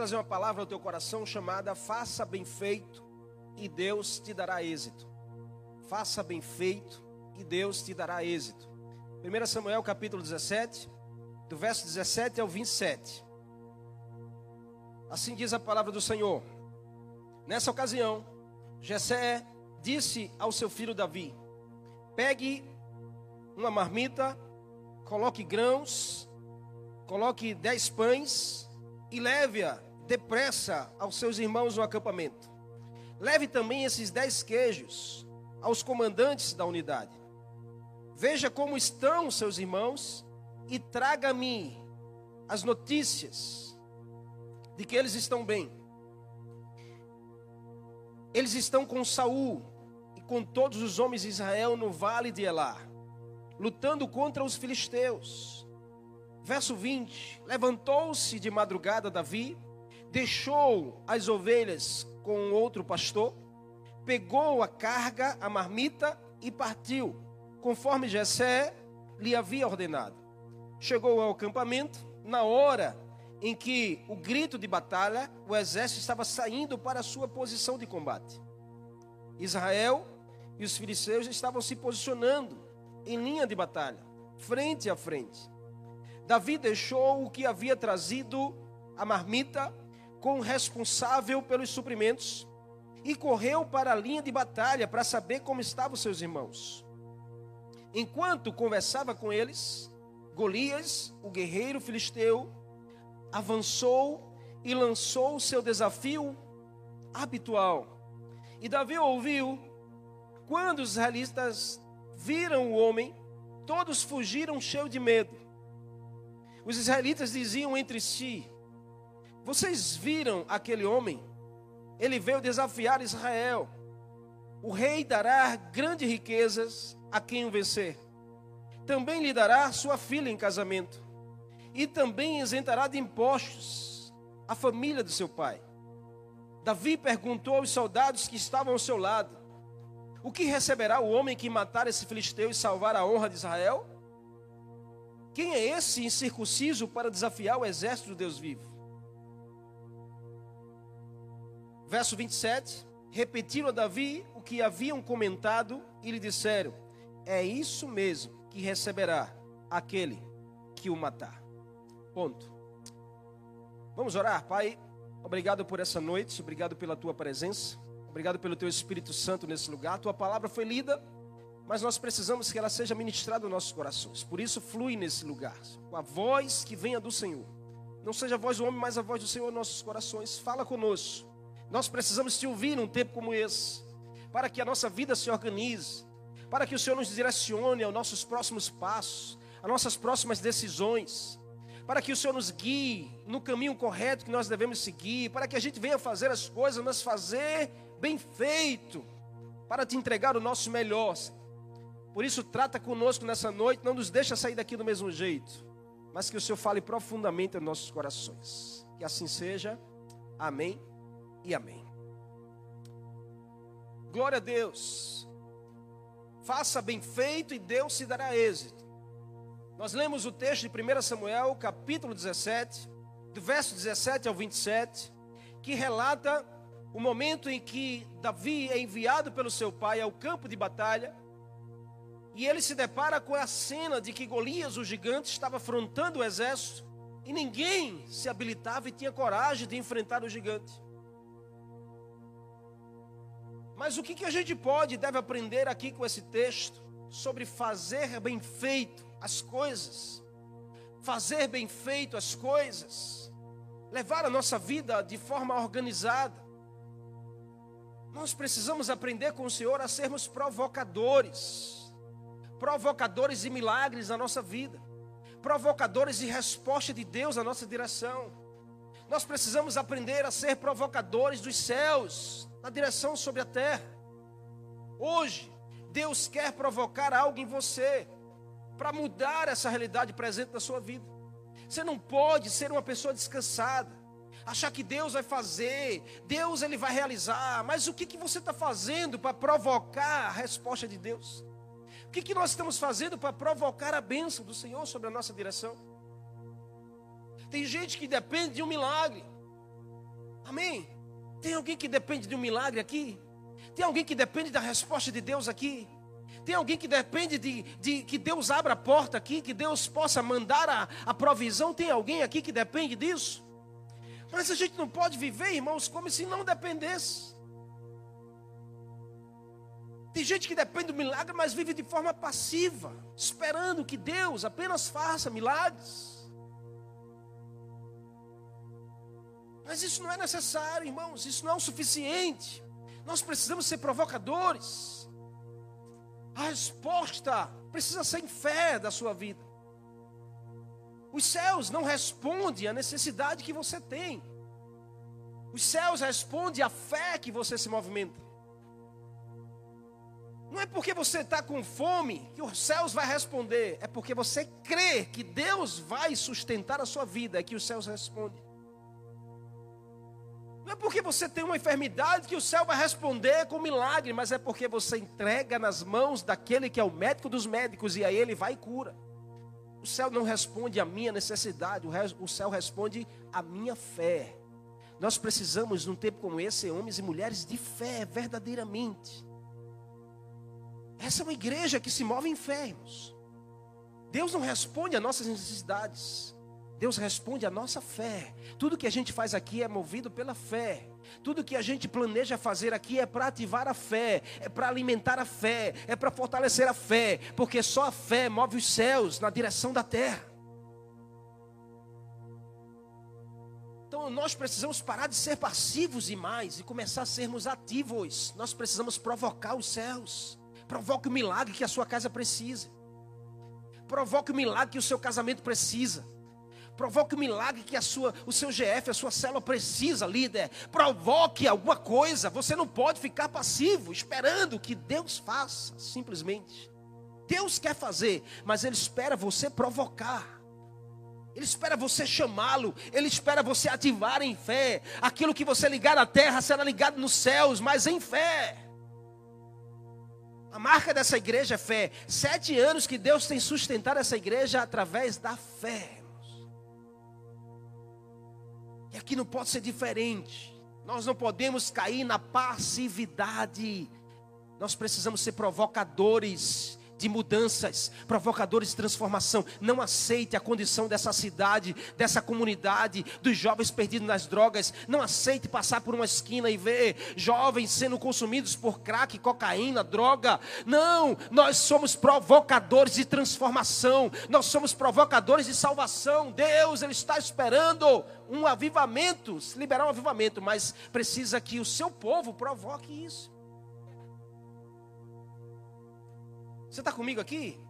trazer uma palavra ao teu coração chamada Faça bem feito e Deus te dará êxito. Faça bem feito e Deus te dará êxito. 1 Samuel capítulo 17, do verso 17 ao 27. Assim diz a palavra do Senhor. Nessa ocasião, Jessé disse ao seu filho Davi: Pegue uma marmita, coloque grãos, coloque dez pães e leve-a depressa aos seus irmãos no acampamento. Leve também esses dez queijos aos comandantes da unidade. Veja como estão seus irmãos e traga-me as notícias de que eles estão bem. Eles estão com Saul e com todos os homens de Israel no vale de Elá, lutando contra os filisteus. Verso 20: Levantou-se de madrugada Davi, deixou as ovelhas com outro pastor, pegou a carga, a marmita e partiu, conforme Jessé lhe havia ordenado. Chegou ao acampamento na hora em que o grito de batalha, o exército estava saindo para a sua posição de combate. Israel e os filisteus estavam se posicionando em linha de batalha, frente a frente. Davi deixou o que havia trazido a marmita com o responsável pelos suprimentos e correu para a linha de batalha para saber como estavam seus irmãos. Enquanto conversava com eles, Golias, o guerreiro filisteu, avançou e lançou o seu desafio habitual. E Davi ouviu, quando os israelitas viram o homem, todos fugiram cheios de medo. Os israelitas diziam entre si: Vocês viram aquele homem? Ele veio desafiar Israel. O rei dará grandes riquezas a quem o vencer. Também lhe dará sua filha em casamento e também isentará de impostos a família do seu pai. Davi perguntou aos soldados que estavam ao seu lado: O que receberá o homem que matar esse filisteu e salvar a honra de Israel? Quem é esse incircunciso para desafiar o exército do Deus vivo? Verso 27. Repetiram a Davi o que haviam comentado e lhe disseram: É isso mesmo que receberá aquele que o matar. Ponto. Vamos orar, Pai. Obrigado por essa noite, obrigado pela tua presença, obrigado pelo teu Espírito Santo nesse lugar. tua palavra foi lida, mas nós precisamos que ela seja ministrada nos nossos corações. Por isso, flui nesse lugar, com a voz que venha do Senhor. Não seja a voz do homem, mas a voz do Senhor em nossos corações. Fala conosco. Nós precisamos te ouvir num tempo como esse, para que a nossa vida se organize, para que o Senhor nos direcione aos nossos próximos passos, às nossas próximas decisões para que o Senhor nos guie no caminho correto que nós devemos seguir, para que a gente venha fazer as coisas, mas fazer bem feito, para te entregar o nosso melhor. Por isso, trata conosco nessa noite, não nos deixa sair daqui do mesmo jeito, mas que o Senhor fale profundamente em nossos corações. Que assim seja. Amém e amém. Glória a Deus. Faça bem feito e Deus se dará êxito. Nós lemos o texto de 1 Samuel, capítulo 17, do verso 17 ao 27, que relata o momento em que Davi é enviado pelo seu pai ao campo de batalha, e ele se depara com a cena de que Golias, o gigante, estava afrontando o exército, e ninguém se habilitava e tinha coragem de enfrentar o gigante. Mas o que, que a gente pode e deve aprender aqui com esse texto sobre fazer bem feito as coisas, fazer bem feito as coisas, levar a nossa vida de forma organizada. Nós precisamos aprender com o Senhor a sermos provocadores, provocadores de milagres na nossa vida, provocadores de resposta de Deus na nossa direção. Nós precisamos aprender a ser provocadores dos céus na direção sobre a terra. Hoje, Deus quer provocar algo em você para mudar essa realidade presente da sua vida. Você não pode ser uma pessoa descansada, achar que Deus vai fazer, Deus ele vai realizar, mas o que, que você está fazendo para provocar a resposta de Deus? O que, que nós estamos fazendo para provocar a bênção do Senhor sobre a nossa direção? Tem gente que depende de um milagre. Amém? Tem alguém que depende de um milagre aqui? Tem alguém que depende da resposta de Deus aqui? Tem alguém que depende de, de, que Deus abra a porta aqui, que Deus possa mandar a, a provisão? Tem alguém aqui que depende disso? Mas a gente não pode viver, irmãos, como se não dependesse. Tem gente que depende do milagre, mas vive de forma passiva, esperando que Deus apenas faça milagres. Mas isso não é necessário, irmãos, isso não é o suficiente. Nós precisamos ser provocadores. A resposta precisa ser em fé da sua vida. Os céus não respondem à necessidade que você tem. Os céus respondem à fé que você se movimenta. Não é porque você está com fome que os céus vai responder. É porque você crê que Deus vai sustentar a sua vida é que os céus respondem. Não é porque você tem uma enfermidade que o céu vai responder com milagre, mas é porque você entrega nas mãos daquele que é o médico dos médicos e aí ele vai e cura. O céu não responde à minha necessidade, o céu responde à minha fé. Nós precisamos, num tempo como esse, ser homens e mulheres de fé, verdadeiramente. Essa é uma igreja que se move em fé, irmãos. Deus não responde às nossas necessidades. Deus responde à nossa fé. Tudo que a gente faz aqui é movido pela fé. Tudo que a gente planeja fazer aqui é para ativar a fé, é para alimentar a fé, é para fortalecer a fé, porque só a fé move os céus na direção da terra. Então nós precisamos parar de ser passivos e mais e começar a sermos ativos. Nós precisamos provocar os céus. Provoque o milagre que a sua casa precisa. Provoque o milagre que o seu casamento precisa. Provoque o milagre que a sua, o seu GF, a sua célula precisa, líder. Provoque alguma coisa. Você não pode ficar passivo, esperando que Deus faça, simplesmente. Deus quer fazer, mas Ele espera você provocar. Ele espera você chamá-lo, Ele espera você ativar em fé. Aquilo que você ligar na terra será ligado nos céus, mas em fé. A marca dessa igreja é fé. Sete anos que Deus tem sustentado essa igreja através da fé. E aqui não pode ser diferente. Nós não podemos cair na passividade. Nós precisamos ser provocadores de mudanças, provocadores de transformação. Não aceite a condição dessa cidade, dessa comunidade, dos jovens perdidos nas drogas. Não aceite passar por uma esquina e ver jovens sendo consumidos por crack, cocaína, droga. Não, nós somos provocadores de transformação. Nós somos provocadores de salvação. Deus, Ele está esperando um avivamento, liberar um avivamento, mas precisa que o seu povo provoque isso. Você está comigo aqui?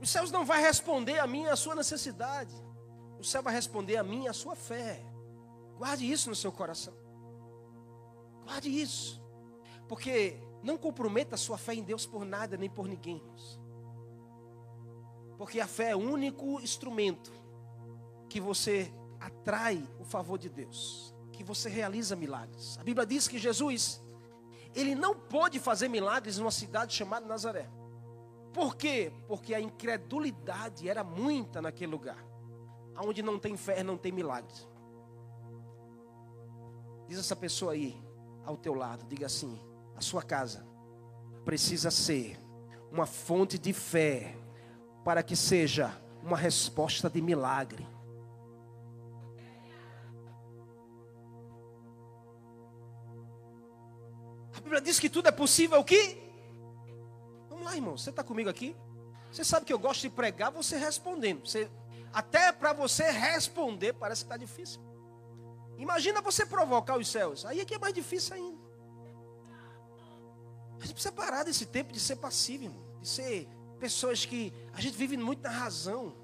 Os céus não vai responder a mim a sua necessidade. O céu vai responder a mim a sua fé. Guarde isso no seu coração. Guarde isso. Porque não comprometa a sua fé em Deus por nada nem por ninguém. Porque a fé é o único instrumento que você atrai o favor de Deus, que você realiza milagres. A Bíblia diz que Jesus ele não pôde fazer milagres numa cidade chamada Nazaré. Por quê? Porque a incredulidade era muita naquele lugar. Onde não tem fé, não tem milagres. Diz essa pessoa aí, ao teu lado, diga assim: a sua casa precisa ser uma fonte de fé, para que seja uma resposta de milagre. Bíblia diz que tudo é possível o quê? Vamos lá, irmão. Você está comigo aqui? Você sabe que eu gosto de pregar você respondendo. Você, até para você responder parece que está difícil. Imagina você provocar os céus. Aí é que é mais difícil ainda. A gente precisa parar desse tempo de ser passivo, irmão. De ser pessoas que a gente vive muito na razão.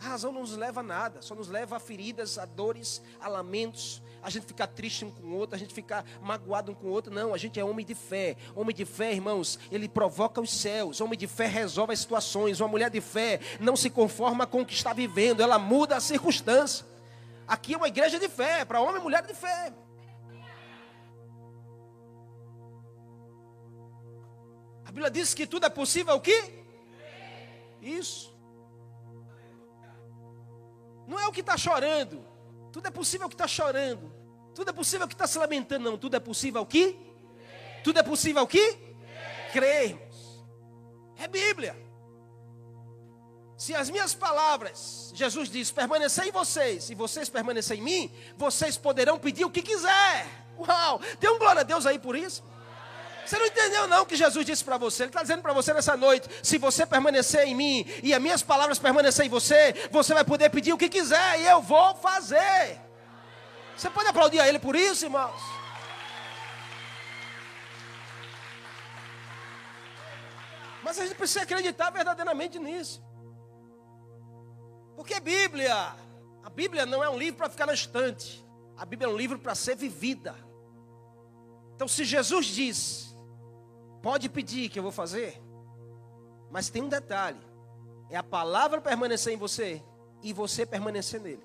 A razão não nos leva a nada, só nos leva a feridas, a dores, a lamentos, a gente ficar triste um com o outro, a gente ficar magoado um com o outro. Não, a gente é homem de fé. Homem de fé, irmãos, ele provoca os céus. Homem de fé resolve as situações. Uma mulher de fé não se conforma com o que está vivendo, ela muda a circunstância. Aqui é uma igreja de fé, para homem e mulher de fé. A Bíblia diz que tudo é possível o quê? Isso. Não é o que está chorando. Tudo é possível que está chorando. Tudo é possível que está se lamentando. Não, tudo é possível o que? Tudo é possível o que? Crermos. É Bíblia. Se as minhas palavras, Jesus diz, permanecer em vocês e vocês permanecerem em mim, vocês poderão pedir o que quiser. Uau! Tem um glória a Deus aí por isso? Você não entendeu não o que Jesus disse para você? Ele está dizendo para você nessa noite: se você permanecer em mim e as minhas palavras permanecerem em você, você vai poder pedir o que quiser e eu vou fazer. Você pode aplaudir a Ele por isso, irmãos? Mas a gente precisa acreditar verdadeiramente nisso. Porque Bíblia, a Bíblia não é um livro para ficar na estante. A Bíblia é um livro para ser vivida. Então, se Jesus diz, pode pedir que eu vou fazer, mas tem um detalhe: é a palavra permanecer em você e você permanecer nele.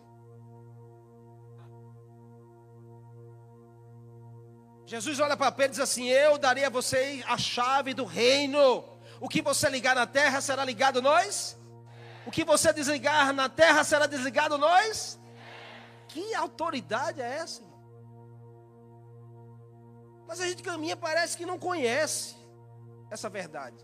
Jesus olha para Pedro e diz assim: Eu darei a você a chave do reino. O que você ligar na terra será ligado nós o que você desligar na terra será desligado nós? Que autoridade é essa? Mas a gente caminha, parece que não conhece essa verdade.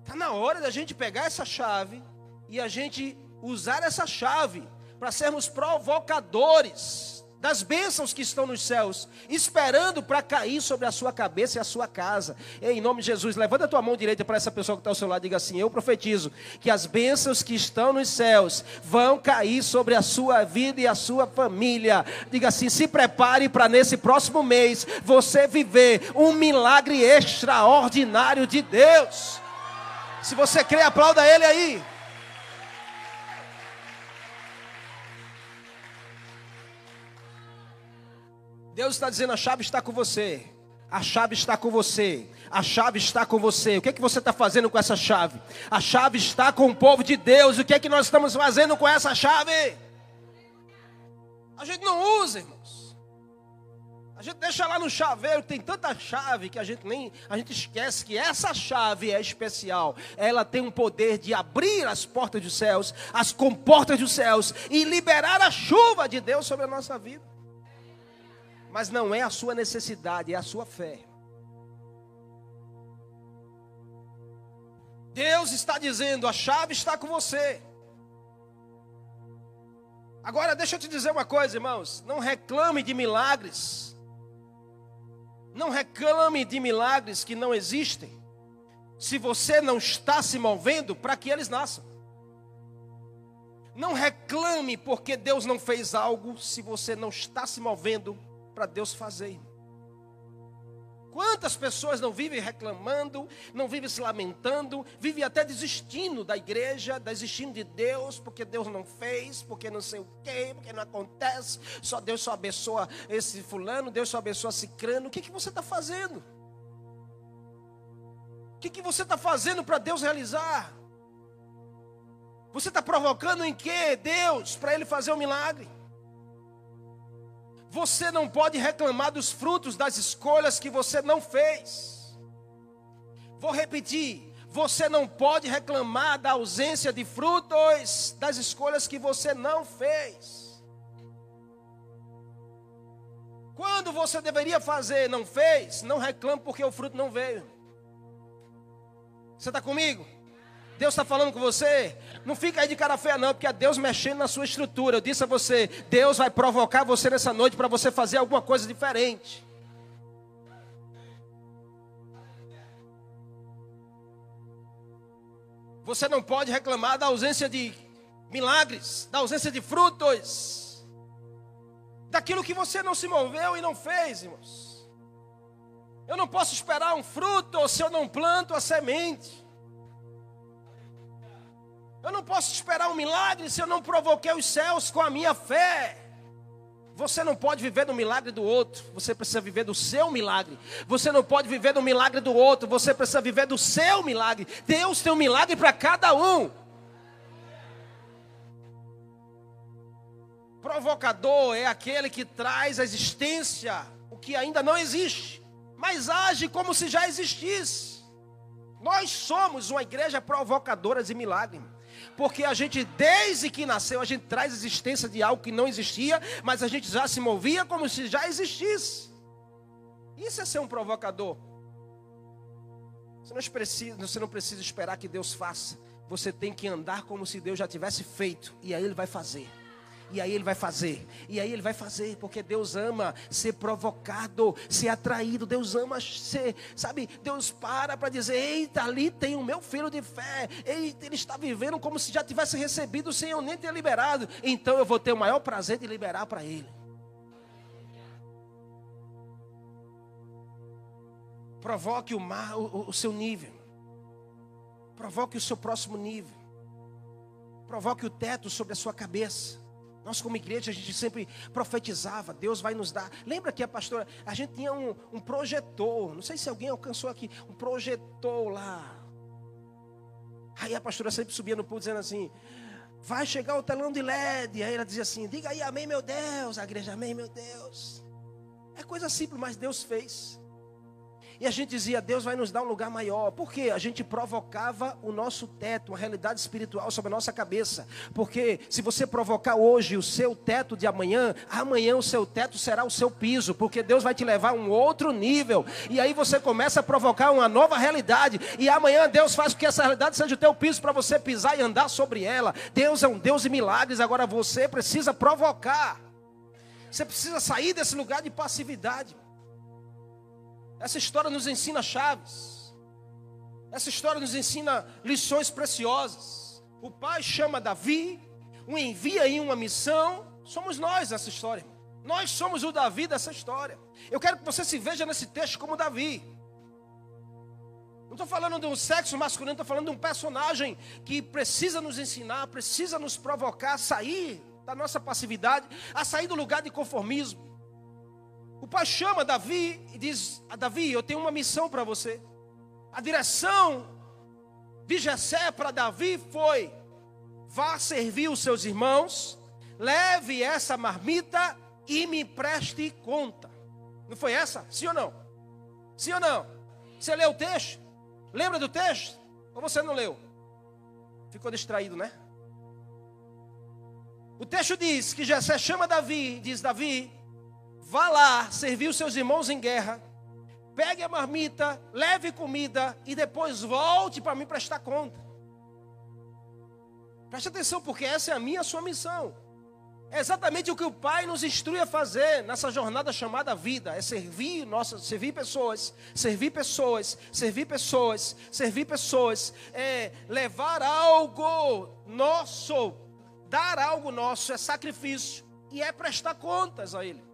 Está na hora da gente pegar essa chave e a gente usar essa chave para sermos provocadores das bênçãos que estão nos céus, esperando para cair sobre a sua cabeça e a sua casa. Em nome de Jesus, levanta a tua mão direita para essa pessoa que está ao seu lado e diga assim: Eu profetizo que as bênçãos que estão nos céus vão cair sobre a sua vida e a sua família. Diga assim: se prepare para nesse próximo mês você viver um milagre extraordinário de Deus. Se você crê, aplauda Ele aí. Deus está dizendo: a chave está com você. A chave está com você. A chave está com você. O que é que você está fazendo com essa chave? A chave está com o povo de Deus. O que é que nós estamos fazendo com essa chave? A gente não usa, irmãos. A gente deixa lá no chaveiro, tem tanta chave que a gente nem a gente esquece que essa chave é especial. Ela tem um poder de abrir as portas dos céus, as comportas dos céus e liberar a chuva de Deus sobre a nossa vida. Mas não é a sua necessidade, é a sua fé. Deus está dizendo: a chave está com você. Agora, deixa eu te dizer uma coisa, irmãos. Não reclame de milagres. Não reclame de milagres que não existem. Se você não está se movendo para que eles nasçam. Não reclame porque Deus não fez algo se você não está se movendo para Deus fazer. Quantas pessoas não vivem reclamando, não vivem se lamentando, vivem até desistindo da igreja, desistindo de Deus, porque Deus não fez, porque não sei o quê, porque não acontece, só Deus só abençoa esse fulano, Deus só abençoa esse crânio. O que, que você está fazendo? O que, que você está fazendo para Deus realizar? Você está provocando em que Deus para Ele fazer um milagre? Você não pode reclamar dos frutos das escolhas que você não fez. Vou repetir. Você não pode reclamar da ausência de frutos das escolhas que você não fez. Quando você deveria fazer, não fez, não reclame porque o fruto não veio. Você está comigo? Deus está falando com você. Não fica aí de cara feia, não, porque é Deus mexendo na sua estrutura. Eu disse a você: Deus vai provocar você nessa noite para você fazer alguma coisa diferente. Você não pode reclamar da ausência de milagres, da ausência de frutos, daquilo que você não se moveu e não fez, irmãos. Eu não posso esperar um fruto se eu não planto a semente. Não posso esperar um milagre se eu não provoquei os céus com a minha fé. Você não pode viver do milagre do outro, você precisa viver do seu milagre. Você não pode viver do milagre do outro, você precisa viver do seu milagre. Deus tem um milagre para cada um. Provocador é aquele que traz à existência o que ainda não existe, mas age como se já existisse. Nós somos uma igreja provocadora de milagre. Porque a gente, desde que nasceu, a gente traz existência de algo que não existia, mas a gente já se movia como se já existisse. Isso é ser um provocador. Você não precisa, você não precisa esperar que Deus faça. Você tem que andar como se Deus já tivesse feito. E aí Ele vai fazer. E aí ele vai fazer. E aí ele vai fazer, porque Deus ama ser provocado, ser atraído. Deus ama ser, sabe? Deus para para dizer: Eita, ali tem o meu filho de fé. Eita, ele está vivendo como se já tivesse recebido sem eu nem ter liberado. Então eu vou ter o maior prazer de liberar para ele. Provoque o, mar, o, o seu nível. Provoque o seu próximo nível. Provoque o teto sobre a sua cabeça. Nós, como igreja, a gente sempre profetizava: Deus vai nos dar. Lembra que a pastora, a gente tinha um, um projetor, não sei se alguém alcançou aqui, um projetor lá. Aí a pastora sempre subia no púlpito dizendo assim: Vai chegar o telão de LED. Aí ela dizia assim: Diga aí, amém, meu Deus. A igreja, amém, meu Deus. É coisa simples, mas Deus fez. E a gente dizia, Deus vai nos dar um lugar maior. Por quê? A gente provocava o nosso teto, uma realidade espiritual sobre a nossa cabeça. Porque se você provocar hoje o seu teto de amanhã, amanhã o seu teto será o seu piso. Porque Deus vai te levar a um outro nível. E aí você começa a provocar uma nova realidade. E amanhã Deus faz com que essa realidade seja o teu piso para você pisar e andar sobre ela. Deus é um Deus de milagres. Agora você precisa provocar. Você precisa sair desse lugar de passividade. Essa história nos ensina chaves. Essa história nos ensina lições preciosas. O pai chama Davi, o envia em uma missão. Somos nós essa história. Nós somos o Davi dessa história. Eu quero que você se veja nesse texto como Davi. Não estou falando de um sexo masculino, estou falando de um personagem que precisa nos ensinar, precisa nos provocar a sair da nossa passividade, a sair do lugar de conformismo. O pai chama Davi e diz: a Davi, eu tenho uma missão para você. A direção de Jessé para Davi foi: vá servir os seus irmãos, leve essa marmita e me preste conta. Não foi essa? Sim ou não? Sim ou não? Você leu o texto? Lembra do texto? Ou você não leu? Ficou distraído, né? O texto diz que Jessé chama Davi, diz Davi, vá lá servir os seus irmãos em guerra, pegue a marmita, leve comida e depois volte para me prestar conta. Preste atenção, porque essa é a minha a sua missão. É exatamente o que o Pai nos instrui a fazer nessa jornada chamada vida, é servir nossa, servir pessoas, servir pessoas, servir pessoas, servir pessoas, é levar algo nosso, dar algo nosso é sacrifício e é prestar contas a Ele.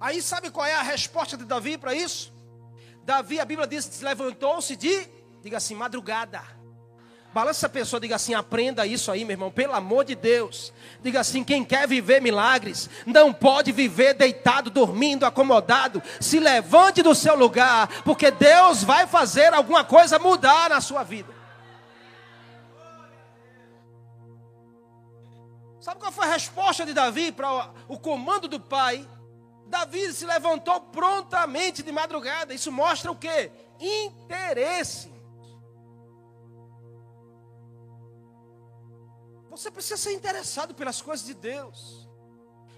Aí sabe qual é a resposta de Davi para isso? Davi, a Bíblia diz, levantou-se de, diga assim, madrugada. Balança essa pessoa, diga assim, aprenda isso aí, meu irmão, pelo amor de Deus. Diga assim, quem quer viver milagres, não pode viver deitado, dormindo, acomodado. Se levante do seu lugar, porque Deus vai fazer alguma coisa mudar na sua vida. Sabe qual foi a resposta de Davi para o comando do pai? Davi se levantou prontamente de madrugada. Isso mostra o que? Interesse. Você precisa ser interessado pelas coisas de Deus.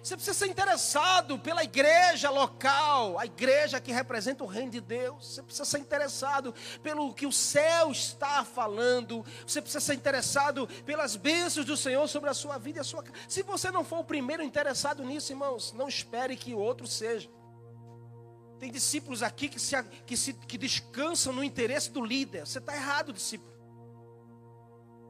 Você precisa ser interessado pela igreja local, a igreja que representa o reino de Deus. Você precisa ser interessado pelo que o céu está falando. Você precisa ser interessado pelas bênçãos do Senhor sobre a sua vida e a sua casa. Se você não for o primeiro interessado nisso, irmãos, não espere que o outro seja. Tem discípulos aqui que, se, que, se, que descansam no interesse do líder. Você está errado, discípulo.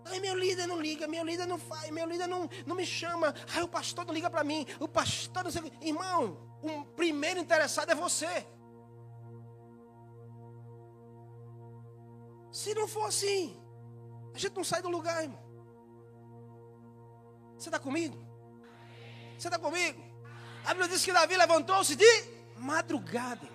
Ai, meu líder não liga, meu líder não faz, meu líder não, não me chama. Ai, o pastor não liga para mim, o pastor não sei. Irmão, o primeiro interessado é você. Se não for assim, a gente não sai do lugar, irmão. Você está comigo? Você está comigo? A Bíblia diz que Davi levantou-se de madrugada.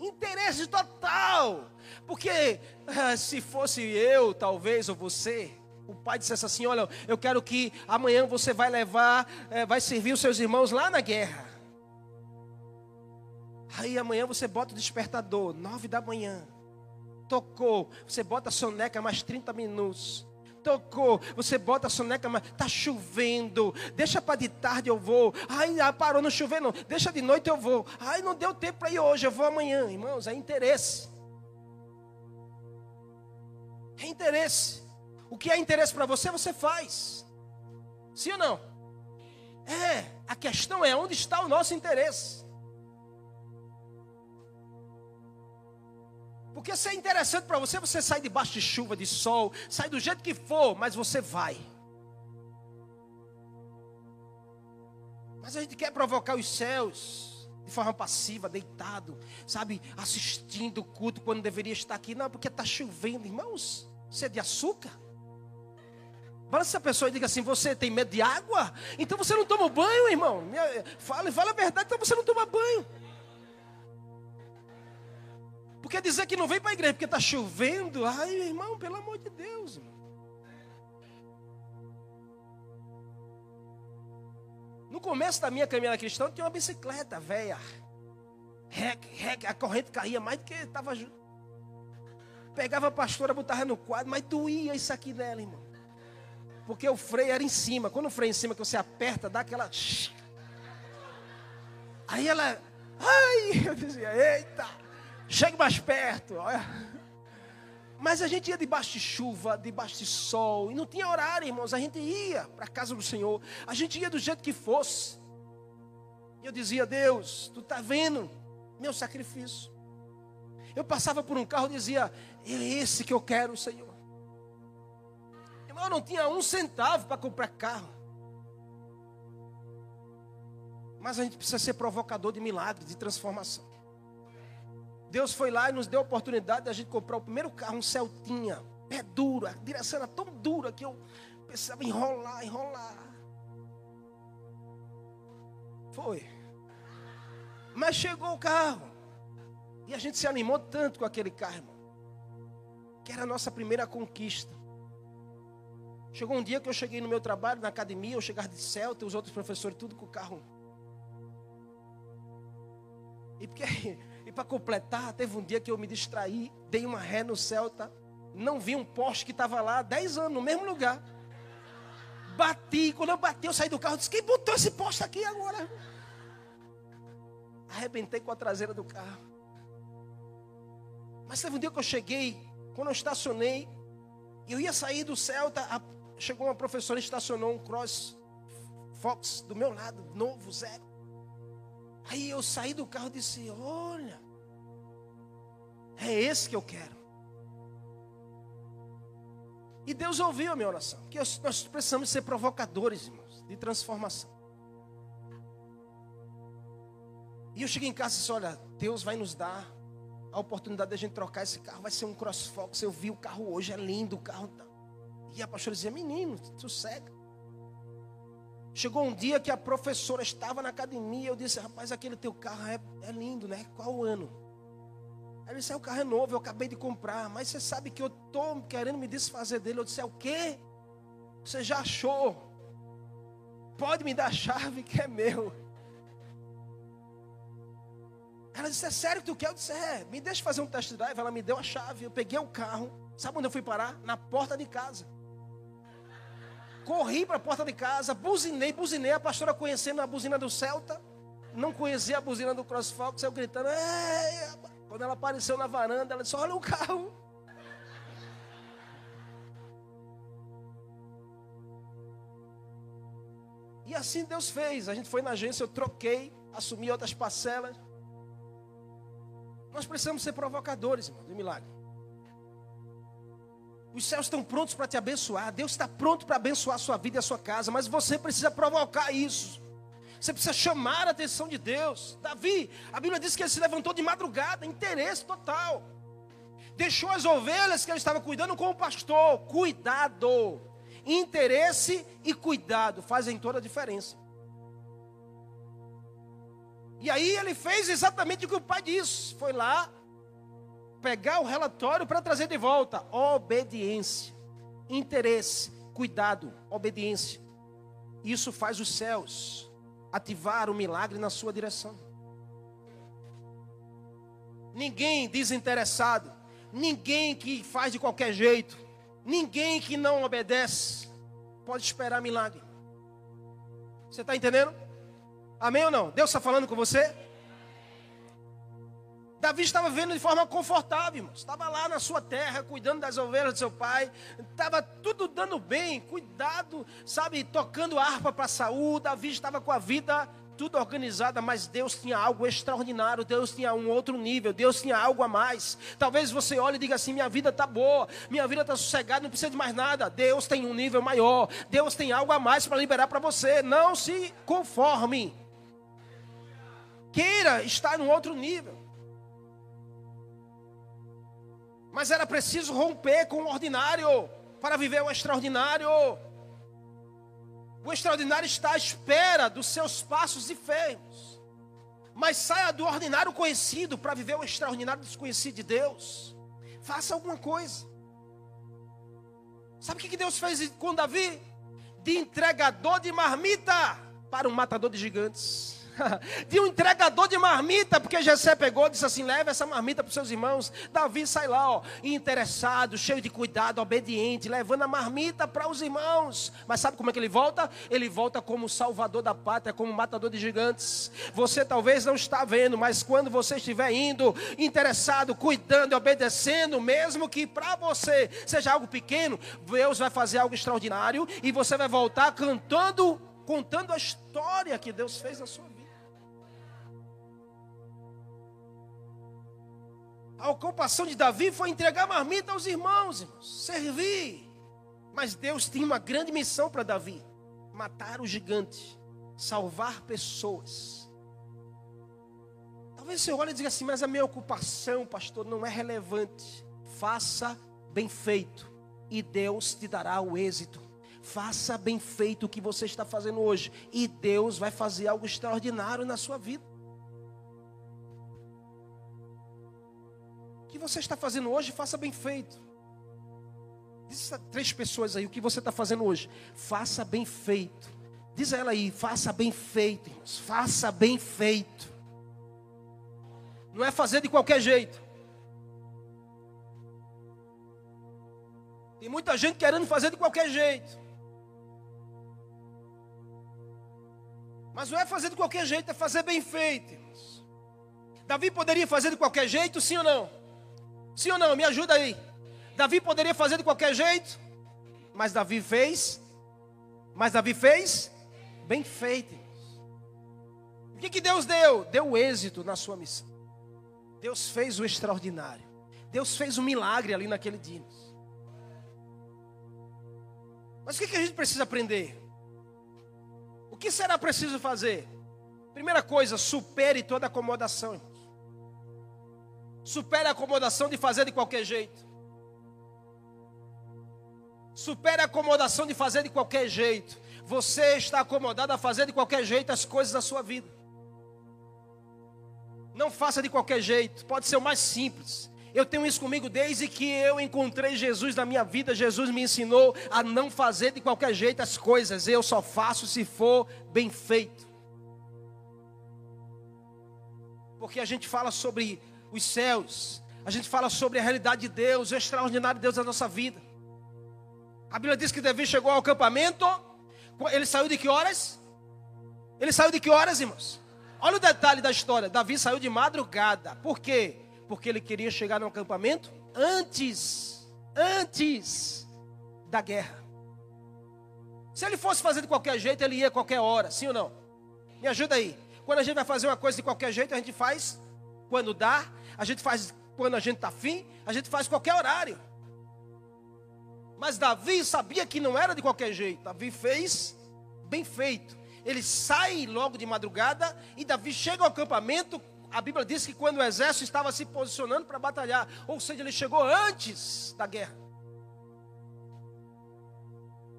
Interesse total. Porque ah, se fosse eu, talvez, ou você, o pai dissesse assim: Olha, eu quero que amanhã você vai levar, é, vai servir os seus irmãos lá na guerra. Aí amanhã você bota o despertador, nove da manhã. Tocou, você bota a soneca mais 30 minutos. Tocou. Você bota a soneca, mas tá chovendo. Deixa para de tarde eu vou. Ai, ah, parou no chover não. Deixa de noite eu vou. Ai, não deu tempo para ir hoje, eu vou amanhã. Irmãos, é interesse. É interesse. O que é interesse para você, você faz. Sim ou não? É, a questão é onde está o nosso interesse. Porque se é interessante para você, você sai debaixo de chuva, de sol, sai do jeito que for, mas você vai. Mas a gente quer provocar os céus de forma passiva, deitado, sabe, assistindo o culto quando deveria estar aqui. Não, porque está chovendo, irmãos. Você é de açúcar? Balança essa pessoa e diga assim: Você tem medo de água? Então você não toma banho, irmão. Fala, fala a verdade, então você não toma banho. Porque dizer que não vem para a igreja porque está chovendo, ai irmão, pelo amor de Deus. Irmão. No começo da minha caminhada cristã, tinha uma bicicleta velha. Rec, rec, a corrente caía mais do que estava. Pegava a pastora, botava no quadro, mas doía isso aqui nela, irmão. Porque o freio era em cima. Quando o freio é em cima, que você aperta, dá aquela. Aí ela. Ai, eu dizia, eita. Chegue mais perto. Mas a gente ia debaixo de chuva, debaixo de sol, e não tinha horário, irmãos. A gente ia para a casa do Senhor, a gente ia do jeito que fosse. E eu dizia: Deus, tu está vendo meu sacrifício. Eu passava por um carro e dizia: É esse que eu quero, Senhor. Irmão, eu não tinha um centavo para comprar carro. Mas a gente precisa ser provocador de milagre, de transformação. Deus foi lá e nos deu a oportunidade de a gente comprar o primeiro carro, um Celtinha, pé duro, a direção era tão dura que eu precisava enrolar, enrolar. Foi. Mas chegou o carro. E a gente se animou tanto com aquele carro, irmão. Que era a nossa primeira conquista. Chegou um dia que eu cheguei no meu trabalho, na academia, eu chegava de Celta, os outros professores, tudo com o carro. E porque para completar, teve um dia que eu me distraí, dei uma ré no Celta, não vi um poste que estava lá há 10 anos, no mesmo lugar. Bati, quando eu bati, eu saí do carro, disse: Quem botou esse poste aqui agora? Arrebentei com a traseira do carro. Mas teve um dia que eu cheguei, quando eu estacionei, eu ia sair do Celta, a, chegou uma professora e estacionou um Cross Fox do meu lado, novo, zero. Aí eu saí do carro e disse: Olha, é esse que eu quero. E Deus ouviu a minha oração. Que nós precisamos ser provocadores, irmãos, de transformação. E eu cheguei em casa e disse: Olha, Deus vai nos dar a oportunidade de a gente trocar esse carro. Vai ser um CrossFox. Eu vi o carro hoje, é lindo o carro. Tá. E a pastora dizia: Menino, sossega. Chegou um dia que a professora estava na academia. Eu disse: Rapaz, aquele teu carro é, é lindo, né? Qual o ano? Ela disse: é, O carro é novo, eu acabei de comprar. Mas você sabe que eu estou querendo me desfazer dele. Eu disse: É o quê? Você já achou? Pode me dar a chave que é meu. Ela disse: É sério que tu quer? Eu disse: É, me deixa fazer um test drive. Ela me deu a chave. Eu peguei o carro. Sabe onde eu fui parar? Na porta de casa. Corri para a porta de casa, buzinei, buzinei, a pastora conhecendo a buzina do Celta, não conhecia a buzina do CrossFox, eu gritando, Ei! Quando ela apareceu na varanda, ela disse, olha o carro. E assim Deus fez. A gente foi na agência, eu troquei, assumi outras parcelas. Nós precisamos ser provocadores, irmão, de milagre. Os céus estão prontos para te abençoar. Deus está pronto para abençoar a sua vida e a sua casa. Mas você precisa provocar isso. Você precisa chamar a atenção de Deus. Davi, a Bíblia diz que ele se levantou de madrugada, interesse total. Deixou as ovelhas que ele estava cuidando com o pastor. Cuidado. Interesse e cuidado fazem toda a diferença. E aí ele fez exatamente o que o pai disse. Foi lá, pegar o relatório para trazer de volta. Obediência, interesse, cuidado, obediência. Isso faz os céus ativar o milagre na sua direção. Ninguém desinteressado, ninguém que faz de qualquer jeito, Ninguém que não obedece pode esperar milagre. Você está entendendo? Amém ou não? Deus está falando com você? Davi estava vivendo de forma confortável, irmãos. Estava lá na sua terra, cuidando das ovelhas do seu pai. Estava tudo dando bem, cuidado, sabe, tocando harpa para Saúl. Davi estava com a vida tudo organizada, mas Deus tinha algo extraordinário, Deus tinha um outro nível, Deus tinha algo a mais. Talvez você olhe e diga assim: minha vida está boa, minha vida está sossegada, não precisa de mais nada. Deus tem um nível maior, Deus tem algo a mais para liberar para você. Não se conforme. Queira estar em outro nível. Mas era preciso romper com o ordinário para viver o extraordinário. O extraordinário está à espera dos seus passos e feios. Mas saia do ordinário conhecido para viver o extraordinário desconhecido de Deus. Faça alguma coisa. Sabe o que Deus fez com Davi? De entregador de marmita para um matador de gigantes. de um entregador de marmita, porque Jessé pegou e disse assim: leve essa marmita para os seus irmãos. Davi sai lá, ó, interessado, cheio de cuidado, obediente, levando a marmita para os irmãos. Mas sabe como é que ele volta? Ele volta como salvador da pátria, como matador de gigantes. Você talvez não está vendo, mas quando você estiver indo, interessado, cuidando obedecendo, mesmo que para você seja algo pequeno, Deus vai fazer algo extraordinário e você vai voltar cantando, contando a história que Deus fez na sua vida. A ocupação de Davi foi entregar marmita aos irmãos, irmãos, servir. Mas Deus tinha uma grande missão para Davi: matar o gigante, salvar pessoas. Talvez você olhe e diga assim, mas a minha ocupação, pastor, não é relevante. Faça bem feito e Deus te dará o êxito. Faça bem feito o que você está fazendo hoje e Deus vai fazer algo extraordinário na sua vida. Que você está fazendo hoje, faça bem feito. Diz a três pessoas aí, o que você está fazendo hoje, faça bem feito. Diz a ela aí, faça bem feito, irmãos, faça bem feito. Não é fazer de qualquer jeito. Tem muita gente querendo fazer de qualquer jeito. Mas não é fazer de qualquer jeito, é fazer bem feito. Irmãos. Davi poderia fazer de qualquer jeito, sim ou não? Sim ou não? Me ajuda aí. Davi poderia fazer de qualquer jeito, mas Davi fez. Mas Davi fez bem feito. O que, que Deus deu? Deu êxito na sua missão. Deus fez o extraordinário. Deus fez um milagre ali naquele dia. Mas o que, que a gente precisa aprender? O que será preciso fazer? Primeira coisa, supere toda acomodação. Supere a acomodação de fazer de qualquer jeito. Supere a acomodação de fazer de qualquer jeito. Você está acomodado a fazer de qualquer jeito as coisas da sua vida. Não faça de qualquer jeito, pode ser o mais simples. Eu tenho isso comigo desde que eu encontrei Jesus na minha vida. Jesus me ensinou a não fazer de qualquer jeito as coisas. Eu só faço se for bem feito. Porque a gente fala sobre os céus. A gente fala sobre a realidade de Deus, o extraordinário Deus da nossa vida. A Bíblia diz que Davi chegou ao acampamento. Ele saiu de que horas? Ele saiu de que horas, irmãos? Olha o detalhe da história. Davi saiu de madrugada. Por quê? Porque ele queria chegar no acampamento antes, antes da guerra. Se ele fosse fazer de qualquer jeito, ele ia a qualquer hora, sim ou não? Me ajuda aí. Quando a gente vai fazer uma coisa de qualquer jeito, a gente faz quando dá, a gente faz quando a gente está afim, a gente faz qualquer horário. Mas Davi sabia que não era de qualquer jeito. Davi fez bem feito. Ele sai logo de madrugada e Davi chega ao acampamento. A Bíblia diz que quando o exército estava se posicionando para batalhar, ou seja, ele chegou antes da guerra.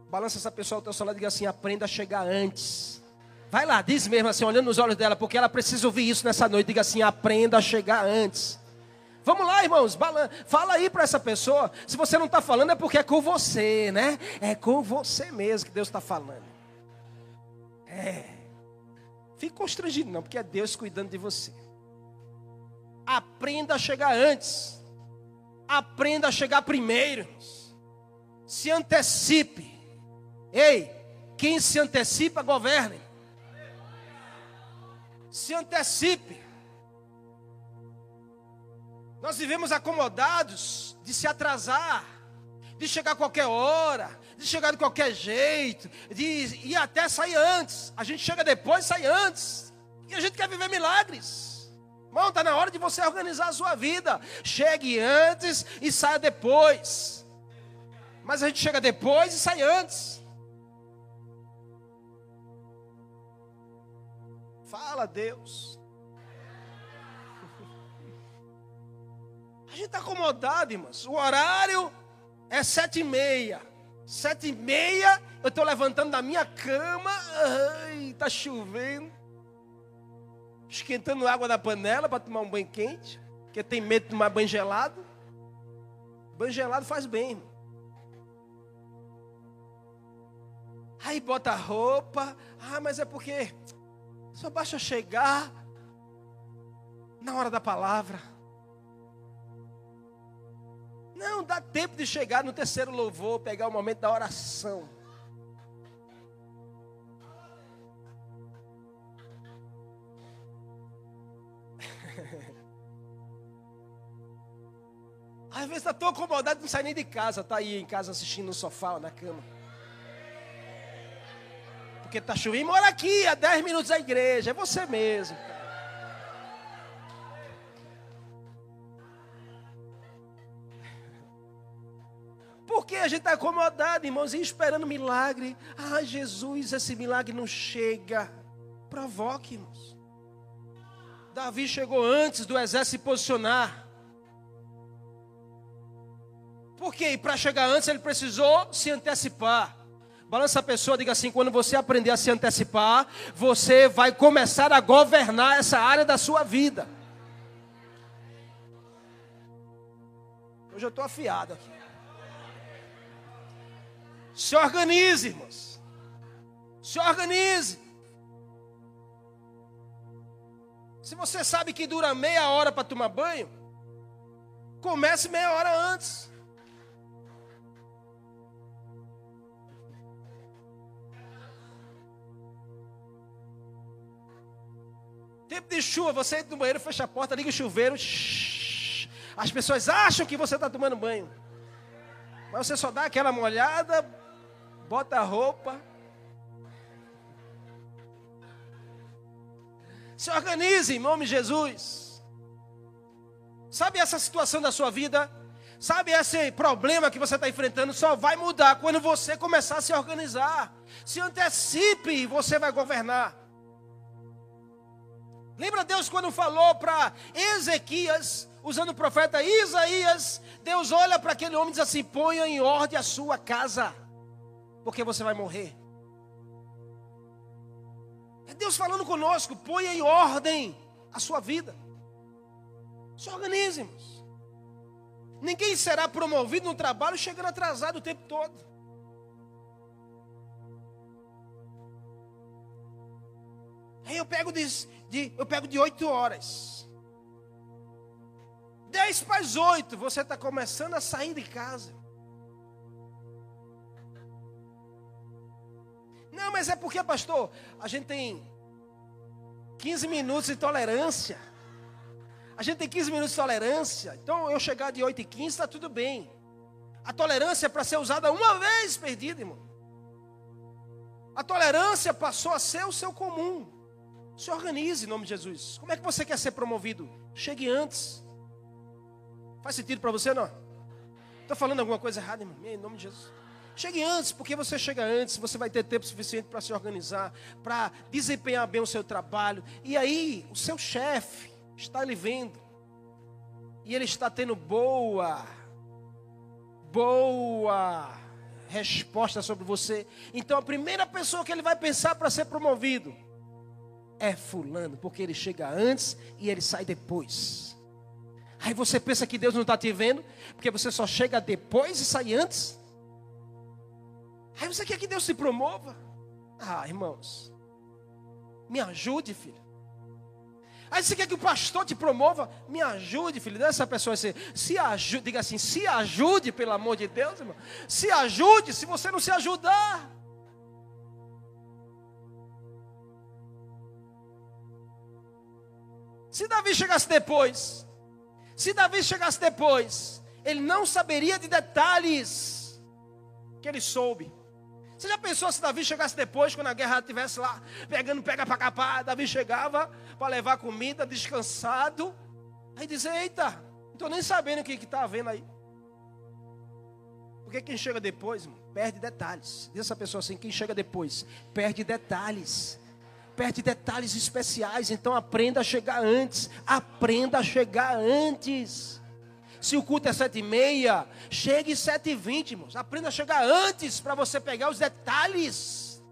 Balança essa pessoa ao teu celular e diga assim: aprenda a chegar antes. Vai lá, diz mesmo assim, olhando nos olhos dela, porque ela precisa ouvir isso nessa noite. Diga assim: aprenda a chegar antes. Vamos lá, irmãos, fala aí para essa pessoa. Se você não está falando, é porque é com você, né? É com você mesmo que Deus está falando. É. Fique constrangido, não, porque é Deus cuidando de você. Aprenda a chegar antes. Aprenda a chegar primeiro. Se antecipe. Ei, quem se antecipa, governe. Se antecipe. Nós vivemos acomodados de se atrasar, de chegar a qualquer hora, de chegar de qualquer jeito, de ir até sair antes. A gente chega depois, sai antes. E a gente quer viver milagres. Irmão, está na hora de você organizar a sua vida. Chegue antes e saia depois. Mas a gente chega depois e sai antes. Fala, Deus. A gente está acomodado, irmãos. O horário é sete e meia. Sete e meia, eu estou levantando da minha cama. Ai, está chovendo. Esquentando água da panela para tomar um banho quente. Porque tem medo de tomar banho gelado. Banho gelado faz bem, irmão. Aí bota a roupa. Ah, mas é porque só basta chegar na hora da palavra. Não, dá tempo de chegar no terceiro louvor, pegar o momento da oração. Às vezes está tão acomodado não sai nem de casa, está aí em casa assistindo no sofá ou na cama. Porque está chovendo, mora aqui, a 10 minutos da igreja, é você mesmo. Porque a gente está acomodado, irmãozinho, esperando milagre. Ah, Jesus, esse milagre não chega. Provoque, irmãos. Davi chegou antes do exército se posicionar. Por quê? E para chegar antes ele precisou se antecipar. Balança a pessoa, diga assim: quando você aprender a se antecipar, você vai começar a governar essa área da sua vida. Hoje eu estou afiado aqui. Se organize, irmãos. Se organize. Se você sabe que dura meia hora para tomar banho, comece meia hora antes. Tempo de chuva, você entra no banheiro, fecha a porta, liga o chuveiro. As pessoas acham que você está tomando banho. Mas você só dá aquela molhada, bota a roupa. Se organize em nome de Jesus. Sabe essa situação da sua vida? Sabe esse problema que você está enfrentando? Só vai mudar quando você começar a se organizar. Se antecipe você vai governar. Lembra Deus quando falou para Ezequias, usando o profeta Isaías, Deus olha para aquele homem e diz assim: ponha em ordem a sua casa porque você vai morrer. É Deus falando conosco, ponha em ordem a sua vida. Se organize, irmãos. Ninguém será promovido no trabalho chegando atrasado o tempo todo. Aí eu pego de, de eu pego de 8 horas. 10 para as 8, você está começando a sair de casa. Não, mas é porque, pastor, a gente tem 15 minutos de tolerância. A gente tem 15 minutos de tolerância. Então, eu chegar de 8 e 15 está tudo bem. A tolerância é para ser usada uma vez perdida, irmão. A tolerância passou a ser o seu comum. Se organize em nome de Jesus. Como é que você quer ser promovido? Chegue antes. Faz sentido para você, não? Estou falando alguma coisa errada, irmão? Em nome de Jesus. Chegue antes, porque você chega antes, você vai ter tempo suficiente para se organizar, para desempenhar bem o seu trabalho. E aí, o seu chefe está lhe vendo. E ele está tendo boa, boa resposta sobre você. Então, a primeira pessoa que ele vai pensar para ser promovido é Fulano, porque ele chega antes e ele sai depois. Aí você pensa que Deus não está te vendo, porque você só chega depois e sai antes. Aí você quer que Deus se promova? Ah, irmãos, me ajude, filho. Aí você quer que o pastor te promova? Me ajude, filho. Dessa pessoa assim, se ajude, diga assim, se ajude, pelo amor de Deus, irmão. Se ajude, se você não se ajudar. Se Davi chegasse depois, se Davi chegasse depois, ele não saberia de detalhes que ele soube. Você já pensou se Davi chegasse depois, quando a guerra estivesse lá, pegando pega para capar, Davi chegava para levar comida, descansado, aí dizer, eita, não estou nem sabendo o que está havendo aí. Porque quem chega depois, perde detalhes. Diz essa pessoa assim, quem chega depois, perde detalhes. Perde detalhes especiais. Então aprenda a chegar antes. Aprenda a chegar antes. Se o culto é sete e meia, chegue sete e vinte, irmãos. Aprenda a chegar antes para você pegar os detalhes.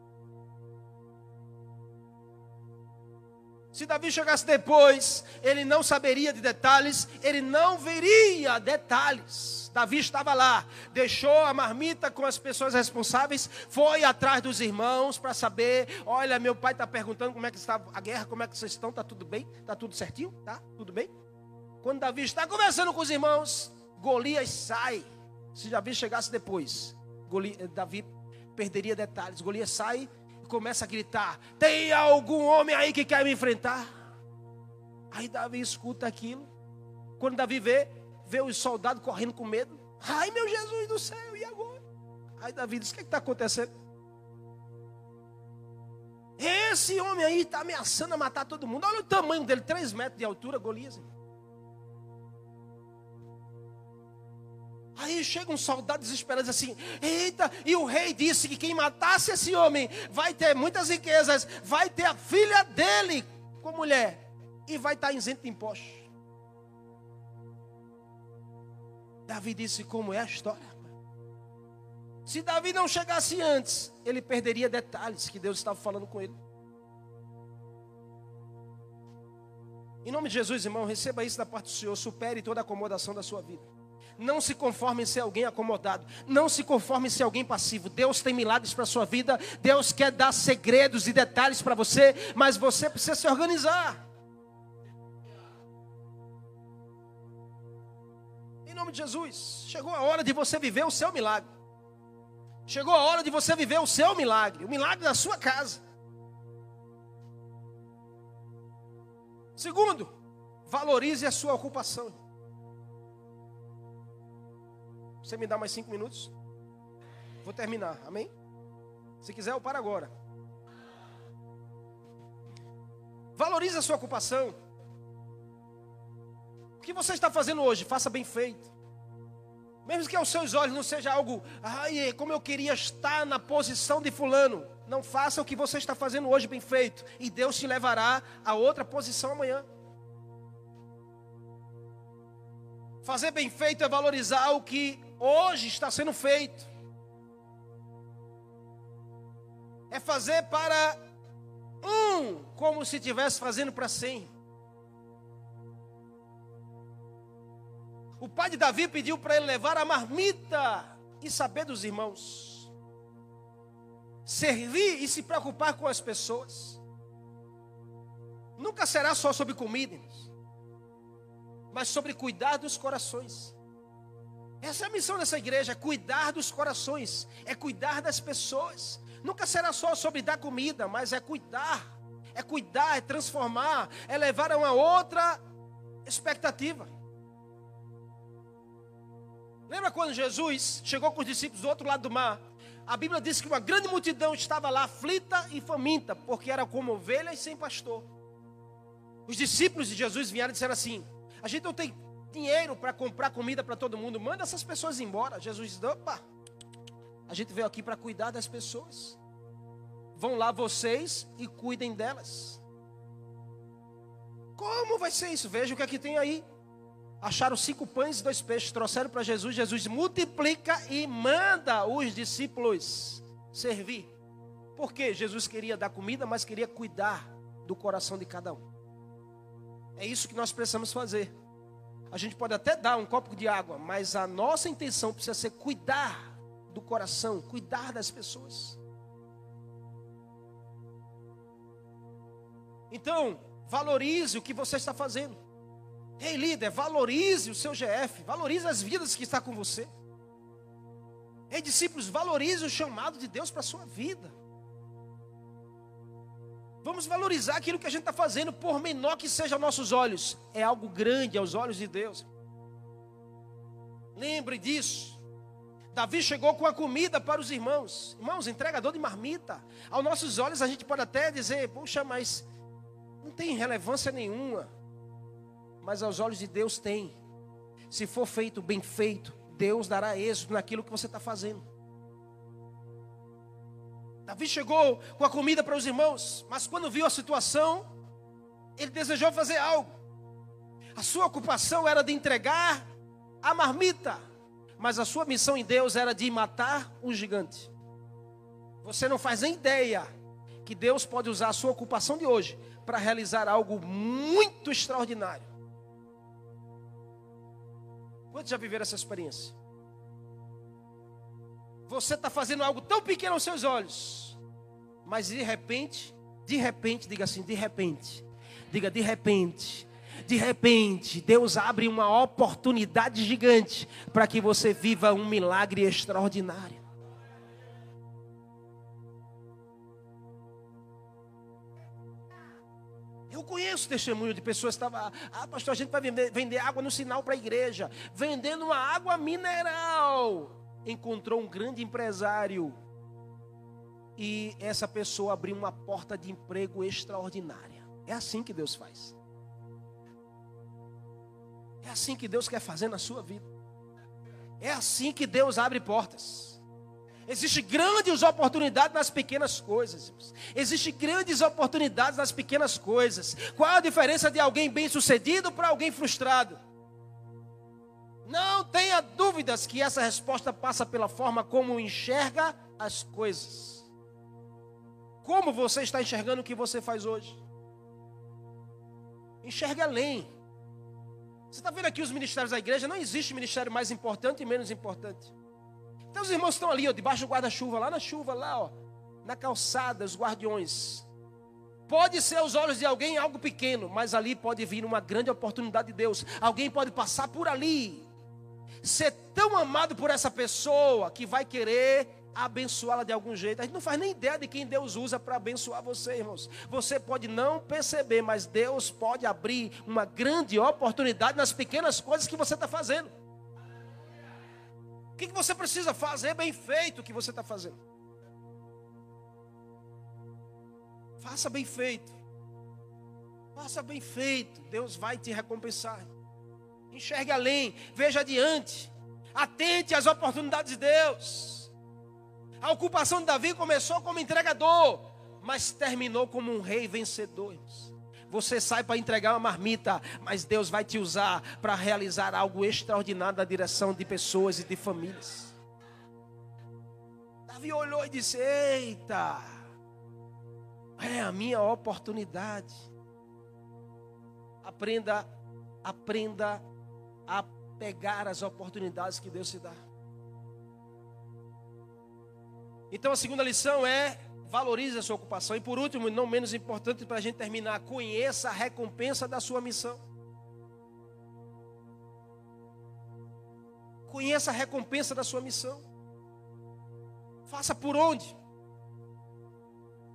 Se Davi chegasse depois, ele não saberia de detalhes, ele não veria detalhes. Davi estava lá, deixou a marmita com as pessoas responsáveis, foi atrás dos irmãos para saber. Olha, meu pai está perguntando como é que está a guerra, como é que vocês estão, está tudo bem? Está tudo certinho? Tá? Tudo bem? Quando Davi está conversando com os irmãos, Golias sai. Se Davi chegasse depois, Golias, eh, Davi perderia detalhes. Golias sai e começa a gritar: Tem algum homem aí que quer me enfrentar? Aí Davi escuta aquilo. Quando Davi vê, vê os soldados correndo com medo. Ai meu Jesus do céu, e agora? Aí Davi diz: O que é está acontecendo? Esse homem aí está ameaçando a matar todo mundo. Olha o tamanho dele, 3 metros de altura, Golias. Aí chega um soldado desesperado assim: Eita, e o rei disse que quem matasse esse homem vai ter muitas riquezas, vai ter a filha dele com mulher e vai estar isento de impostos. Davi disse: Como é a história? Se Davi não chegasse antes, ele perderia detalhes que Deus estava falando com ele. Em nome de Jesus, irmão, receba isso da parte do Senhor, supere toda a acomodação da sua vida. Não se conforme em ser alguém acomodado. Não se conforme em ser alguém passivo. Deus tem milagres para a sua vida. Deus quer dar segredos e detalhes para você. Mas você precisa se organizar. Nome de Jesus. Chegou a hora de você viver o seu milagre. Chegou a hora de você viver o seu milagre. O milagre da sua casa. Segundo, valorize a sua ocupação. Você me dá mais cinco minutos? Vou terminar, amém? Se quiser, eu paro agora. Valorize a sua ocupação. O que você está fazendo hoje, faça bem feito. Mesmo que aos seus olhos não seja algo, ai, como eu queria estar na posição de fulano. Não faça o que você está fazendo hoje bem feito. E Deus te levará a outra posição amanhã. Fazer bem feito é valorizar o que hoje está sendo feito. É fazer para um como se estivesse fazendo para cem. O pai de Davi pediu para ele levar a marmita e saber dos irmãos. Servir e se preocupar com as pessoas. Nunca será só sobre comida, mas sobre cuidar dos corações. Essa é a missão dessa igreja: é cuidar dos corações, é cuidar das pessoas. Nunca será só sobre dar comida, mas é cuidar, é cuidar, é transformar, é levar a uma outra expectativa. Lembra quando Jesus chegou com os discípulos do outro lado do mar? A Bíblia diz que uma grande multidão estava lá aflita e faminta, porque era como ovelhas sem pastor. Os discípulos de Jesus vieram e disseram assim: A gente não tem dinheiro para comprar comida para todo mundo. Manda essas pessoas embora. Jesus diz: opa, a gente veio aqui para cuidar das pessoas. Vão lá vocês e cuidem delas. Como vai ser isso? Veja o que aqui tem aí. Acharam cinco pães e dois peixes, trouxeram para Jesus. Jesus multiplica e manda os discípulos servir. Porque Jesus queria dar comida, mas queria cuidar do coração de cada um. É isso que nós precisamos fazer. A gente pode até dar um copo de água, mas a nossa intenção precisa ser cuidar do coração, cuidar das pessoas. Então, Valorize o que você está fazendo. Ei, líder, valorize o seu GF, valorize as vidas que está com você. Ei, discípulos, valorize o chamado de Deus para a sua vida. Vamos valorizar aquilo que a gente está fazendo, por menor que seja aos nossos olhos. É algo grande aos olhos de Deus. Lembre disso. Davi chegou com a comida para os irmãos. Irmãos, entregador de marmita. Aos nossos olhos a gente pode até dizer, puxa, mas não tem relevância nenhuma. Mas aos olhos de Deus tem. Se for feito bem feito, Deus dará êxito naquilo que você está fazendo. Davi chegou com a comida para os irmãos, mas quando viu a situação, ele desejou fazer algo. A sua ocupação era de entregar a marmita, mas a sua missão em Deus era de matar o gigante. Você não faz nem ideia que Deus pode usar a sua ocupação de hoje para realizar algo muito extraordinário. Quantos já viveram essa experiência? Você está fazendo algo tão pequeno aos seus olhos, mas de repente, de repente, diga assim, de repente, diga de repente, de repente, Deus abre uma oportunidade gigante para que você viva um milagre extraordinário. Conheço testemunho de pessoas que estavam, ah, pastor, a gente vai vender, vender água no sinal para a igreja, vendendo uma água mineral. Encontrou um grande empresário e essa pessoa abriu uma porta de emprego extraordinária. É assim que Deus faz. É assim que Deus quer fazer na sua vida. É assim que Deus abre portas. Existem grandes oportunidades nas pequenas coisas. Existem grandes oportunidades nas pequenas coisas. Qual a diferença de alguém bem-sucedido para alguém frustrado? Não tenha dúvidas que essa resposta passa pela forma como enxerga as coisas. Como você está enxergando o que você faz hoje? Enxergue além. Você está vendo aqui os ministérios da igreja? Não existe ministério mais importante e menos importante. Então os irmãos estão ali, ó, debaixo do guarda-chuva, lá na chuva, lá, ó, na calçada, os guardiões. Pode ser aos olhos de alguém algo pequeno, mas ali pode vir uma grande oportunidade de Deus. Alguém pode passar por ali, ser tão amado por essa pessoa que vai querer abençoá-la de algum jeito. A gente não faz nem ideia de quem Deus usa para abençoar você, irmãos. Você pode não perceber, mas Deus pode abrir uma grande oportunidade nas pequenas coisas que você está fazendo. O que, você precisa fazer bem feito o que você está fazendo? Faça bem feito. Faça bem feito. Deus vai te recompensar. Enxergue além, veja adiante. Atente às oportunidades de Deus. A ocupação de Davi começou como entregador, mas terminou como um rei vencedor. Irmãos. Você sai para entregar uma marmita, mas Deus vai te usar para realizar algo extraordinário na direção de pessoas e de famílias. Davi olhou e disse: Eita, é a minha oportunidade. Aprenda, aprenda a pegar as oportunidades que Deus te dá. Então a segunda lição é valorize a sua ocupação. E por último, não menos importante para a gente terminar, conheça a recompensa da sua missão. Conheça a recompensa da sua missão. Faça por onde?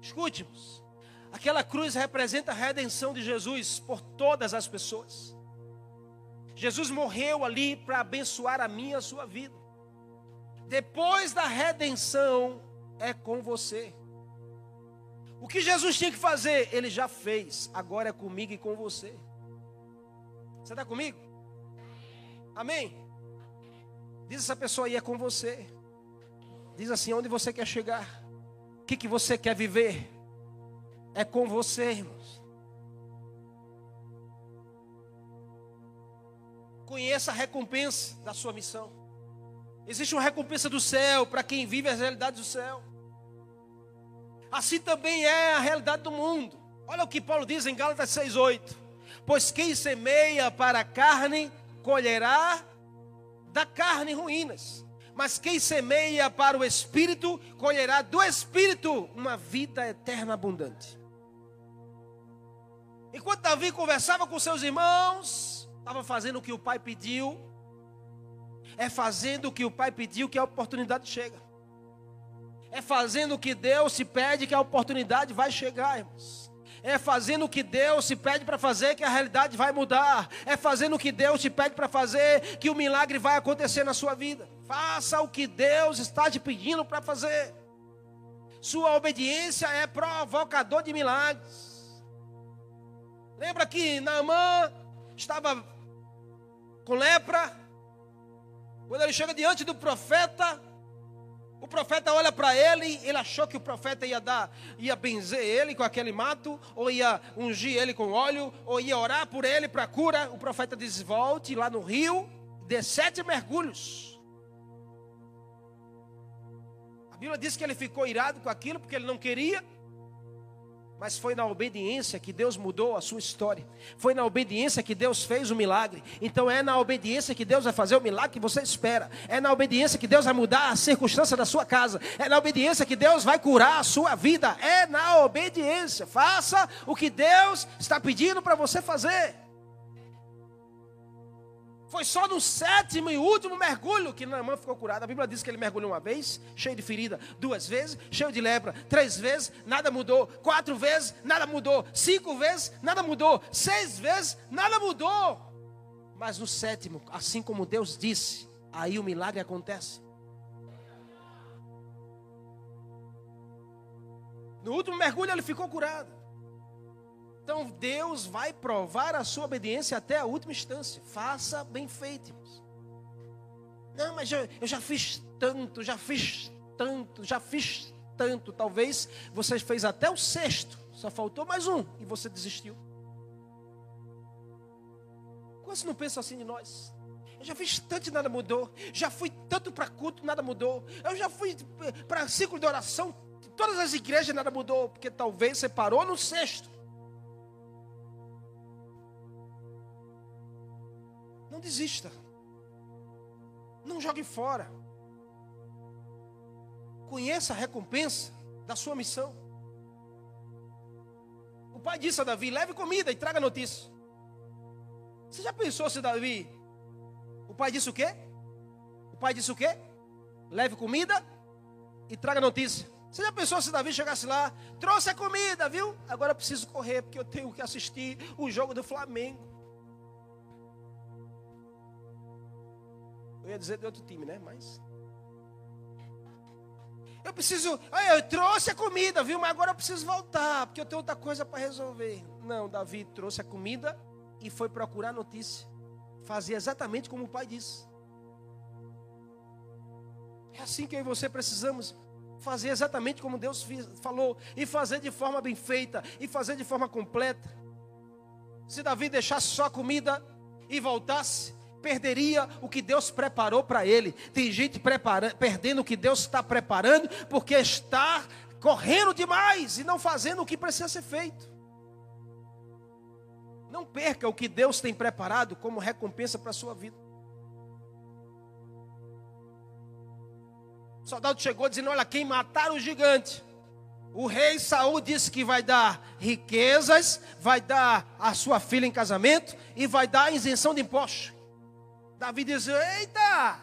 Escute-nos. Aquela cruz representa a redenção de Jesus por todas as pessoas. Jesus morreu ali para abençoar a minha e a sua vida. Depois da redenção, é com você. O que Jesus tinha que fazer, ele já fez. Agora é comigo e com você. Você está comigo? Amém? Diz essa pessoa aí, é com você. Diz assim: onde você quer chegar? O que, que você quer viver? É com você, irmãos. Conheça a recompensa da sua missão. Existe uma recompensa do céu para quem vive as realidades do céu. Assim também é a realidade do mundo. Olha o que Paulo diz em Gálatas 6:8. Pois quem semeia para a carne colherá da carne ruínas, mas quem semeia para o espírito colherá do espírito uma vida eterna abundante. Enquanto Davi conversava com seus irmãos, estava fazendo o que o pai pediu. É fazendo o que o pai pediu que a oportunidade chega. É fazendo o que Deus se pede que a oportunidade vai chegar, irmãos. É fazendo o que Deus te pede para fazer que a realidade vai mudar. É fazendo o que Deus te pede para fazer que o milagre vai acontecer na sua vida. Faça o que Deus está te pedindo para fazer. Sua obediência é provocador de milagres. Lembra que Naamã estava com lepra? Quando ele chega diante do profeta, o profeta olha para ele, ele achou que o profeta ia dar, ia benzer ele com aquele mato, ou ia ungir ele com óleo, ou ia orar por ele para cura. O profeta diz: volte lá no rio, dê sete mergulhos. A Bíblia diz que ele ficou irado com aquilo porque ele não queria. Mas foi na obediência que Deus mudou a sua história. Foi na obediência que Deus fez o milagre. Então é na obediência que Deus vai fazer o milagre que você espera. É na obediência que Deus vai mudar a circunstância da sua casa. É na obediência que Deus vai curar a sua vida. É na obediência. Faça o que Deus está pedindo para você fazer. Foi só no sétimo e último mergulho que Naamã ficou curado. A Bíblia diz que ele mergulhou uma vez, cheio de ferida, duas vezes, cheio de lepra, três vezes, nada mudou, quatro vezes, nada mudou, cinco vezes, nada mudou, seis vezes, nada mudou. Mas no sétimo, assim como Deus disse, aí o milagre acontece. No último mergulho ele ficou curado. Então Deus vai provar a sua obediência até a última instância. Faça bem feito. Não, mas eu, eu já fiz tanto, já fiz tanto, já fiz tanto. Talvez você fez até o sexto, só faltou mais um e você desistiu. Quase não pensa assim de nós? Eu já fiz tanto e nada mudou. Já fui tanto para culto, nada mudou. Eu já fui para ciclo de oração, todas as igrejas nada mudou, porque talvez você parou no sexto. Não desista. Não jogue fora. Conheça a recompensa da sua missão. O pai disse a Davi: leve comida e traga notícia. Você já pensou se Davi. O pai disse o quê? O pai disse o quê? Leve comida e traga notícia. Você já pensou se Davi chegasse lá, trouxe a comida, viu? Agora preciso correr porque eu tenho que assistir o jogo do Flamengo. Eu ia dizer de outro time, né? Mas. Eu preciso. Eu trouxe a comida, viu? Mas agora eu preciso voltar, porque eu tenho outra coisa para resolver. Não, Davi trouxe a comida e foi procurar notícia. Fazia exatamente como o pai disse. É assim que eu e você precisamos fazer exatamente como Deus falou, e fazer de forma bem feita, e fazer de forma completa. Se Davi deixasse só a comida e voltasse, perderia o que Deus preparou para ele. Tem gente perdendo o que Deus está preparando porque está correndo demais e não fazendo o que precisa ser feito. Não perca o que Deus tem preparado como recompensa para a sua vida. O soldado chegou dizendo: Olha, quem matar o gigante. O rei Saul disse que vai dar riquezas, vai dar a sua filha em casamento e vai dar isenção de impostos. Davi diz: Eita,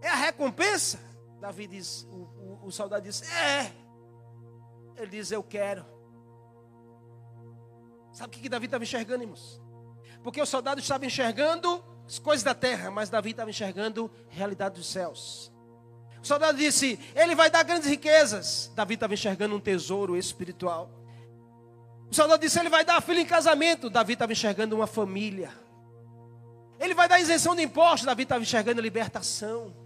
é a recompensa? Davi diz: O, o, o soldado diz: É. Ele diz: Eu quero. Sabe o que, que Davi estava enxergando, irmãos? Porque o soldado estava enxergando as coisas da terra, mas Davi estava enxergando a realidade dos céus. O soldado disse: Ele vai dar grandes riquezas. Davi estava enxergando um tesouro espiritual. O soldado disse: Ele vai dar filho em casamento. Davi estava enxergando uma família. Ele vai dar isenção de impostos. Davi estava enxergando libertação.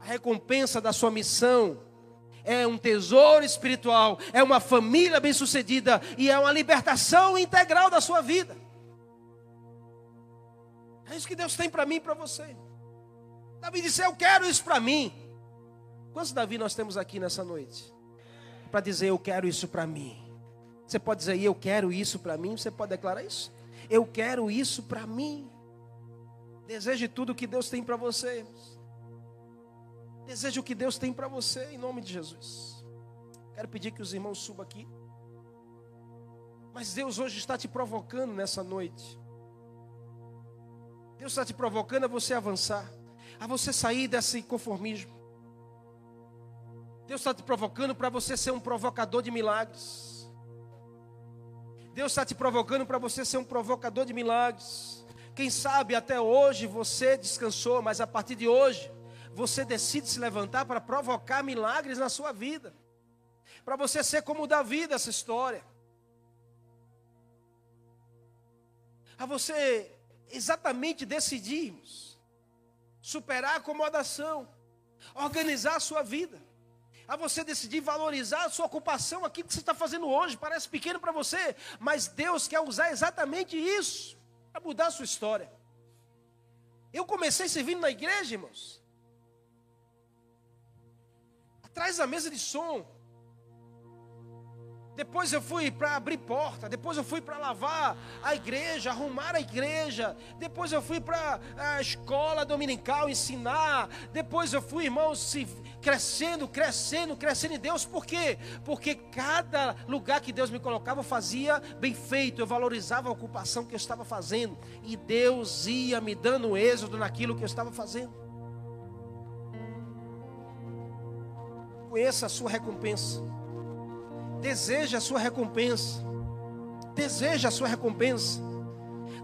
A recompensa da sua missão é um tesouro espiritual, é uma família bem-sucedida e é uma libertação integral da sua vida. É isso que Deus tem para mim e para você. Davi disse: Eu quero isso para mim. Quantos Davi nós temos aqui nessa noite? Para dizer: Eu quero isso para mim. Você pode dizer: Eu quero isso para mim. Você pode declarar isso? Eu quero isso para mim. Deseje tudo o que Deus tem para você. Deseje o que Deus tem para você, em nome de Jesus. Quero pedir que os irmãos subam aqui. Mas Deus hoje está te provocando nessa noite. Deus está te provocando a você avançar, a você sair desse conformismo. Deus está te provocando para você ser um provocador de milagres. Deus está te provocando para você ser um provocador de milagres. Quem sabe até hoje você descansou, mas a partir de hoje você decide se levantar para provocar milagres na sua vida. Para você ser como Davi dessa história. A você exatamente decidirmos superar a acomodação, organizar a sua vida a você decidir valorizar a sua ocupação, aquilo que você está fazendo hoje, parece pequeno para você, mas Deus quer usar exatamente isso para mudar a sua história. Eu comecei servindo na igreja, irmãos, atrás da mesa de som, depois eu fui para abrir porta, depois eu fui para lavar a igreja, arrumar a igreja, depois eu fui para a escola dominical ensinar, depois eu fui, irmãos, se, crescendo, crescendo, crescendo em Deus, por quê? Porque cada lugar que Deus me colocava eu fazia bem feito, eu valorizava a ocupação que eu estava fazendo, e Deus ia me dando êxodo naquilo que eu estava fazendo. Conheça a sua recompensa. Deseja a sua recompensa. Deseja a sua recompensa.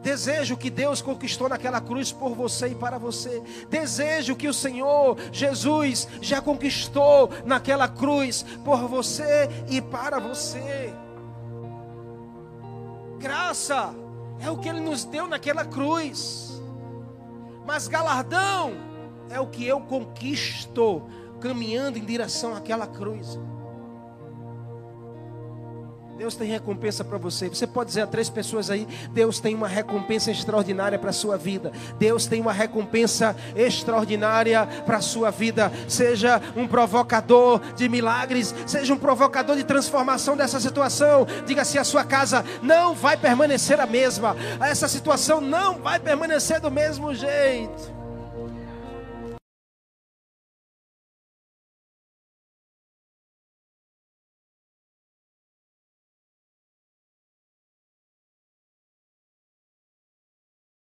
Desejo que Deus conquistou naquela cruz por você e para você. Desejo que o Senhor Jesus já conquistou naquela cruz por você e para você. Graça é o que Ele nos deu naquela cruz, mas galardão é o que eu conquisto caminhando em direção àquela cruz. Deus tem recompensa para você. Você pode dizer a três pessoas aí: Deus tem uma recompensa extraordinária para a sua vida. Deus tem uma recompensa extraordinária para a sua vida. Seja um provocador de milagres, seja um provocador de transformação dessa situação. Diga se a sua casa não vai permanecer a mesma. Essa situação não vai permanecer do mesmo jeito.